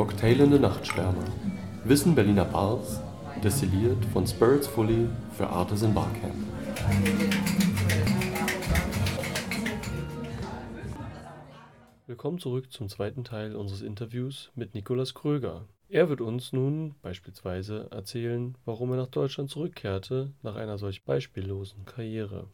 Cocktailende Nachtschwärmer. Wissen Berliner Bars, destilliert von Spirits Fully für Artisan Barcamp. Willkommen zurück zum zweiten Teil unseres Interviews mit Nikolaus Kröger. Er wird uns nun beispielsweise erzählen, warum er nach Deutschland zurückkehrte nach einer solch beispiellosen Karriere.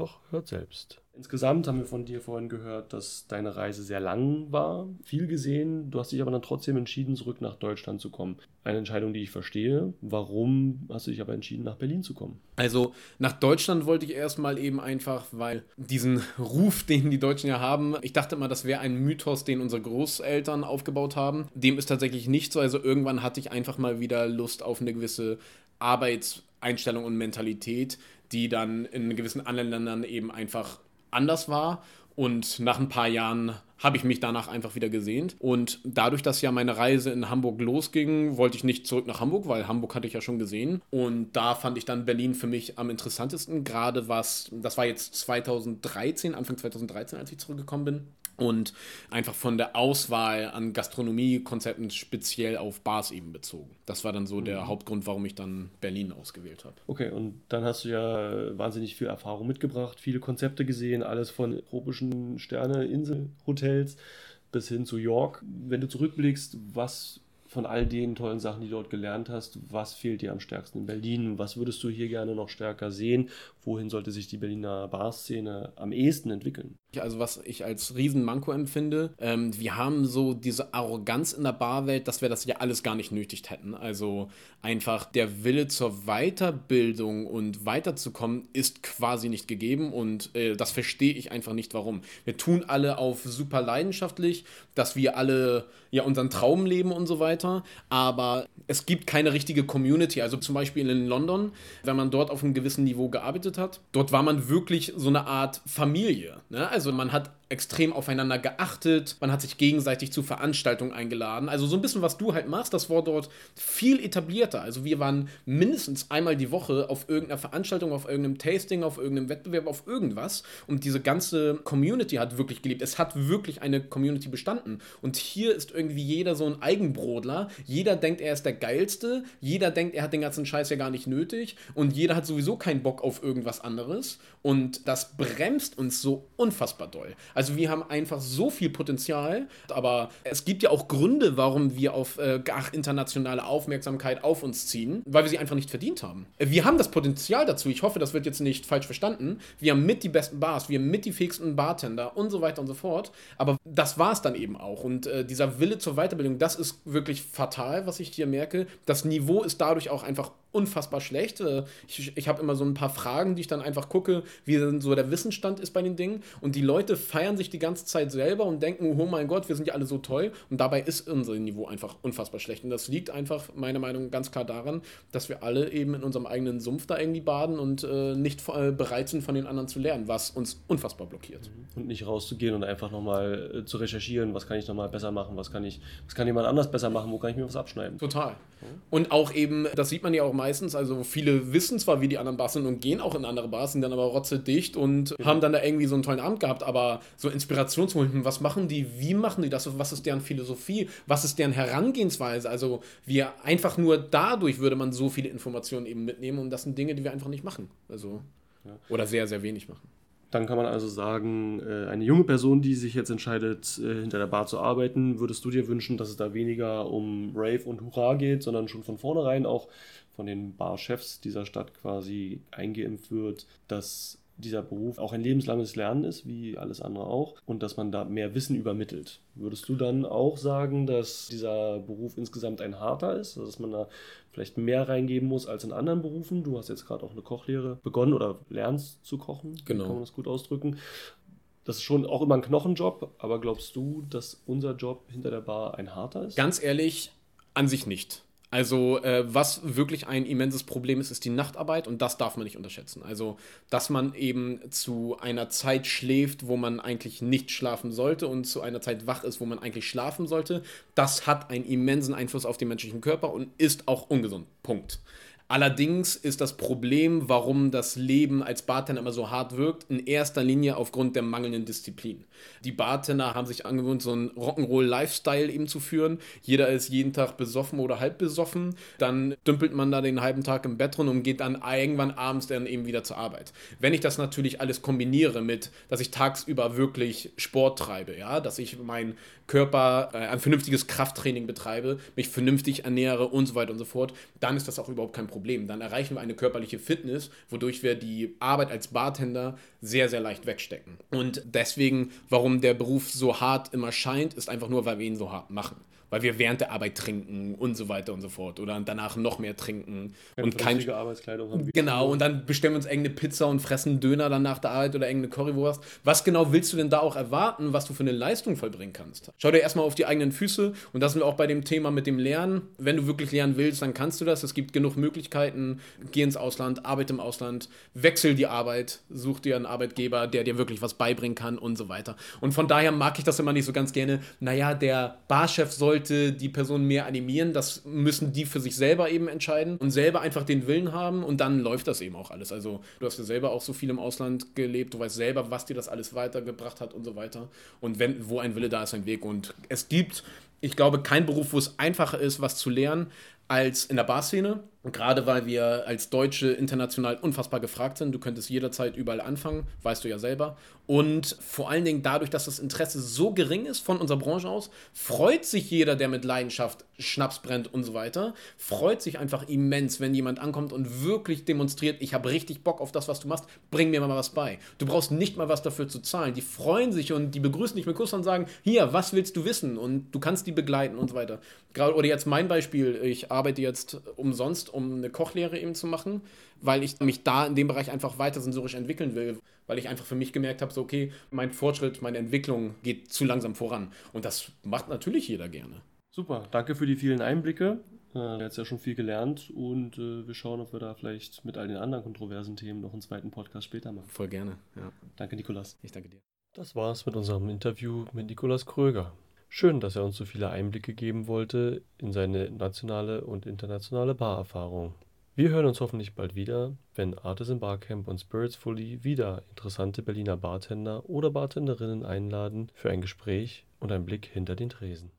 Doch hört selbst. Insgesamt haben wir von dir vorhin gehört, dass deine Reise sehr lang war, viel gesehen. Du hast dich aber dann trotzdem entschieden, zurück nach Deutschland zu kommen. Eine Entscheidung, die ich verstehe. Warum hast du dich aber entschieden, nach Berlin zu kommen? Also nach Deutschland wollte ich erstmal eben einfach, weil diesen Ruf, den die Deutschen ja haben, ich dachte immer, das wäre ein Mythos, den unsere Großeltern aufgebaut haben. Dem ist tatsächlich nicht so. Also irgendwann hatte ich einfach mal wieder Lust auf eine gewisse Arbeitseinstellung und Mentalität, die dann in gewissen anderen Ländern eben einfach anders war. Und nach ein paar Jahren habe ich mich danach einfach wieder gesehnt. Und dadurch, dass ja meine Reise in Hamburg losging, wollte ich nicht zurück nach Hamburg, weil Hamburg hatte ich ja schon gesehen. Und da fand ich dann Berlin für mich am interessantesten, gerade was, das war jetzt 2013, Anfang 2013, als ich zurückgekommen bin und einfach von der Auswahl an Gastronomiekonzepten speziell auf Bars eben bezogen. Das war dann so der mhm. Hauptgrund, warum ich dann Berlin ausgewählt habe. Okay, und dann hast du ja wahnsinnig viel Erfahrung mitgebracht, viele Konzepte gesehen, alles von tropischen Sterne, Inselhotels bis hin zu York. Wenn du zurückblickst, was von all den tollen Sachen, die du dort gelernt hast, was fehlt dir am stärksten in Berlin? Was würdest du hier gerne noch stärker sehen? Wohin sollte sich die Berliner Barszene am ehesten entwickeln? Also was ich als Riesenmanko empfinde, ähm, wir haben so diese Arroganz in der Barwelt, dass wir das ja alles gar nicht nötig hätten. Also einfach der Wille zur Weiterbildung und weiterzukommen ist quasi nicht gegeben und äh, das verstehe ich einfach nicht, warum. Wir tun alle auf super leidenschaftlich, dass wir alle ja unseren Traum leben und so weiter, aber es gibt keine richtige Community. Also zum Beispiel in London, wenn man dort auf einem gewissen Niveau gearbeitet hat, dort war man wirklich so eine Art Familie. Ne? Also man hat extrem aufeinander geachtet, man hat sich gegenseitig zu Veranstaltungen eingeladen. Also so ein bisschen, was du halt machst, das war dort viel etablierter. Also wir waren mindestens einmal die Woche auf irgendeiner Veranstaltung, auf irgendeinem Tasting, auf irgendeinem Wettbewerb, auf irgendwas. Und diese ganze Community hat wirklich gelebt. Es hat wirklich eine Community bestanden. Und hier ist irgendwie jeder so ein Eigenbrodler. Jeder denkt, er ist der Geilste. Jeder denkt, er hat den ganzen Scheiß ja gar nicht nötig. Und jeder hat sowieso keinen Bock auf irgendwas anderes. Und das bremst uns so unfassbar doll. Wir haben einfach so viel Potenzial, aber es gibt ja auch Gründe, warum wir auf äh, gar internationale Aufmerksamkeit auf uns ziehen, weil wir sie einfach nicht verdient haben. Wir haben das Potenzial dazu, ich hoffe, das wird jetzt nicht falsch verstanden. Wir haben mit die besten Bars, wir haben mit die fähigsten Bartender und so weiter und so fort, aber das war es dann eben auch und äh, dieser Wille zur Weiterbildung, das ist wirklich fatal, was ich hier merke. Das Niveau ist dadurch auch einfach unfassbar schlecht. Äh, ich, ich habe immer so ein paar Fragen, die ich dann einfach gucke, wie denn so der Wissensstand ist bei den Dingen. Und die Leute feiern sich die ganze Zeit selber und denken, oh mein Gott, wir sind ja alle so toll. Und dabei ist unser Niveau einfach unfassbar schlecht. Und das liegt einfach, meiner Meinung nach, ganz klar daran, dass wir alle eben in unserem eigenen Sumpf da irgendwie baden und äh, nicht äh, bereit sind, von den anderen zu lernen, was uns unfassbar blockiert. Und nicht rauszugehen und einfach nochmal äh, zu recherchieren, was kann ich nochmal besser machen, was kann ich, was kann jemand anders besser machen, wo kann ich mir was abschneiden. Total. Und auch eben, das sieht man ja auch meistens, also viele wissen zwar, wie die anderen Bars sind und gehen auch in andere Bars, sind dann aber rotzedicht und genau. haben dann da irgendwie so einen tollen Abend gehabt, aber so Inspirationsmomenten, was machen die, wie machen die das, was ist deren Philosophie, was ist deren Herangehensweise, also wir einfach nur dadurch würde man so viele Informationen eben mitnehmen und das sind Dinge, die wir einfach nicht machen, also ja. oder sehr, sehr wenig machen. Dann kann man also sagen, äh, eine junge Person, die sich jetzt entscheidet, äh, hinter der Bar zu arbeiten, würdest du dir wünschen, dass es da weniger um Rave und Hurra geht, sondern schon von vornherein auch von den Barchefs dieser Stadt quasi eingeimpft wird, dass dieser Beruf auch ein lebenslanges Lernen ist, wie alles andere auch, und dass man da mehr Wissen übermittelt. Würdest du dann auch sagen, dass dieser Beruf insgesamt ein harter ist, dass man da vielleicht mehr reingeben muss als in anderen Berufen? Du hast jetzt gerade auch eine Kochlehre begonnen oder lernst zu kochen, genau. kann man das gut ausdrücken. Das ist schon auch immer ein Knochenjob, aber glaubst du, dass unser Job hinter der Bar ein harter ist? Ganz ehrlich, an sich nicht. Also, äh, was wirklich ein immenses Problem ist, ist die Nachtarbeit und das darf man nicht unterschätzen. Also, dass man eben zu einer Zeit schläft, wo man eigentlich nicht schlafen sollte und zu einer Zeit wach ist, wo man eigentlich schlafen sollte, das hat einen immensen Einfluss auf den menschlichen Körper und ist auch ungesund. Punkt. Allerdings ist das Problem, warum das Leben als Bartender immer so hart wirkt, in erster Linie aufgrund der mangelnden Disziplin. Die Bartender haben sich angewöhnt, so einen Rock'n'Roll-Lifestyle eben zu führen. Jeder ist jeden Tag besoffen oder halb besoffen. Dann dümpelt man da den halben Tag im Bett rum und geht dann irgendwann abends dann eben wieder zur Arbeit. Wenn ich das natürlich alles kombiniere mit, dass ich tagsüber wirklich Sport treibe, ja, dass ich meinen Körper äh, ein vernünftiges Krafttraining betreibe, mich vernünftig ernähre und so weiter und so fort, dann ist das auch überhaupt kein Problem. Dann erreichen wir eine körperliche Fitness, wodurch wir die Arbeit als Bartender sehr, sehr leicht wegstecken. Und deswegen, warum der Beruf so hart immer scheint, ist einfach nur, weil wir ihn so hart machen weil wir während der Arbeit trinken und so weiter und so fort oder danach noch mehr trinken Keine und keine Arbeitskleidung haben. Genau, und dann bestellen wir uns irgendeine Pizza und fressen Döner dann nach der Arbeit oder irgendeine Currywurst. Was genau willst du denn da auch erwarten, was du für eine Leistung vollbringen kannst? Schau dir erstmal auf die eigenen Füße und das sind wir auch bei dem Thema mit dem Lernen. Wenn du wirklich lernen willst, dann kannst du das. Es gibt genug Möglichkeiten. Geh ins Ausland, arbeite im Ausland, wechsel die Arbeit, such dir einen Arbeitgeber, der dir wirklich was beibringen kann und so weiter. Und von daher mag ich das immer nicht so ganz gerne. Naja, der Barchef sollte sollte die Person mehr animieren. Das müssen die für sich selber eben entscheiden und selber einfach den Willen haben und dann läuft das eben auch alles. Also du hast ja selber auch so viel im Ausland gelebt, du weißt selber, was dir das alles weitergebracht hat und so weiter. Und wenn, wo ein Wille, da ist ein Weg. Und es gibt, ich glaube, keinen Beruf, wo es einfacher ist, was zu lernen, als in der Barszene. Gerade weil wir als Deutsche international unfassbar gefragt sind. Du könntest jederzeit überall anfangen, weißt du ja selber. Und vor allen Dingen dadurch, dass das Interesse so gering ist von unserer Branche aus, freut sich jeder, der mit Leidenschaft Schnaps brennt und so weiter, freut sich einfach immens, wenn jemand ankommt und wirklich demonstriert, ich habe richtig Bock auf das, was du machst, bring mir mal was bei. Du brauchst nicht mal was dafür zu zahlen. Die freuen sich und die begrüßen dich mit Kuss und sagen, hier, was willst du wissen? Und du kannst die begleiten und so weiter. Oder jetzt mein Beispiel, ich arbeite jetzt umsonst um eine Kochlehre eben zu machen, weil ich mich da in dem Bereich einfach weiter sensorisch entwickeln will, weil ich einfach für mich gemerkt habe, so okay, mein Fortschritt, meine Entwicklung geht zu langsam voran. Und das macht natürlich jeder gerne. Super, danke für die vielen Einblicke. Äh, du hast ja schon viel gelernt und äh, wir schauen, ob wir da vielleicht mit all den anderen kontroversen Themen noch einen zweiten Podcast später machen. Voll gerne, ja. Danke, Nikolas. Ich danke dir. Das war's mit unserem Interview mit Nikolas Kröger. Schön, dass er uns so viele Einblicke geben wollte in seine nationale und internationale Barerfahrung. Wir hören uns hoffentlich bald wieder, wenn Artisan Barcamp und Spirits Fully wieder interessante Berliner Bartender oder Bartenderinnen einladen für ein Gespräch und einen Blick hinter den Tresen.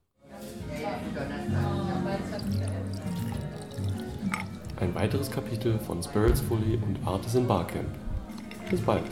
Ein weiteres Kapitel von Spirits Fully und Artisan Barcamp. Bis bald.